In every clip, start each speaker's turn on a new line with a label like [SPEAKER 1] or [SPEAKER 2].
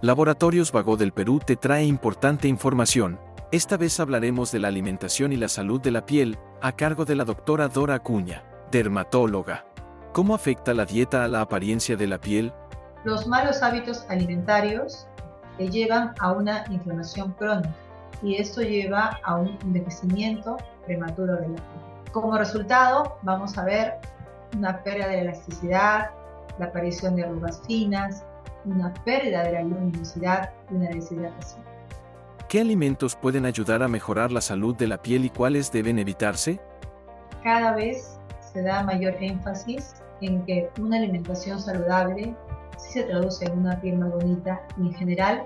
[SPEAKER 1] Laboratorios Vago del Perú te trae importante información. Esta vez hablaremos de la alimentación y la salud de la piel, a cargo de la doctora Dora Acuña, dermatóloga. ¿Cómo afecta la dieta a la apariencia de la piel?
[SPEAKER 2] Los malos hábitos alimentarios llevan a una inflamación crónica y esto lleva a un envejecimiento prematuro de la piel. Como resultado, vamos a ver una pérdida de elasticidad, la aparición de arrugas finas, una pérdida de la luminosidad y una deshidratación.
[SPEAKER 1] ¿Qué alimentos pueden ayudar a mejorar la salud de la piel y cuáles deben evitarse?
[SPEAKER 2] Cada vez se da mayor énfasis en que una alimentación saludable sí se traduce en una piel más bonita y en general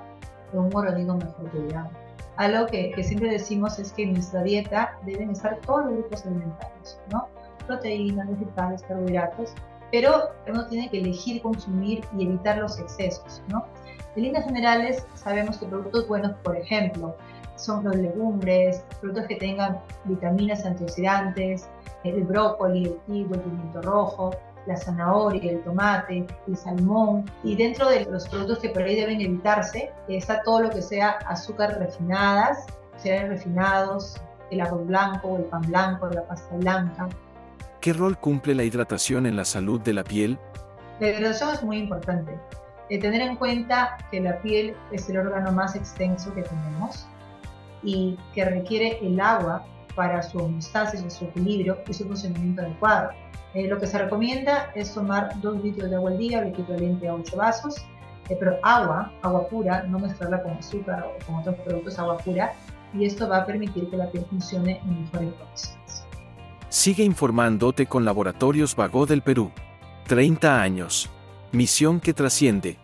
[SPEAKER 2] en un organismo mejor cuidado. Algo que, que, siempre decimos es que en nuestra dieta deben estar todos los grupos alimentarios, ¿no? Proteínas, vegetales, carbohidratos, pero uno tiene que elegir consumir y evitar los excesos, ¿no? En líneas generales, sabemos que productos buenos, por ejemplo, son los legumbres, productos que tengan vitaminas antioxidantes, el brócoli, el el pimiento rojo, la zanahoria, el tomate, el salmón. Y dentro de los productos que por ahí deben evitarse está todo lo que sea azúcar refinadas, cereales refinados, el arroz blanco, el pan blanco, la pasta blanca,
[SPEAKER 1] ¿Qué rol cumple la hidratación en la salud de la piel?
[SPEAKER 2] La hidratación es muy importante. De tener en cuenta que la piel es el órgano más extenso que tenemos y que requiere el agua para su homeostasis, su equilibrio y su funcionamiento adecuado. Eh, lo que se recomienda es tomar 2 litros de agua al día, el equivalente a 8 vasos, eh, pero agua, agua pura, no mezclarla con azúcar o con otros productos, agua pura, y esto va a permitir que la piel funcione en mejores condiciones.
[SPEAKER 1] Sigue informándote con Laboratorios Vago del Perú. 30 años. Misión que trasciende.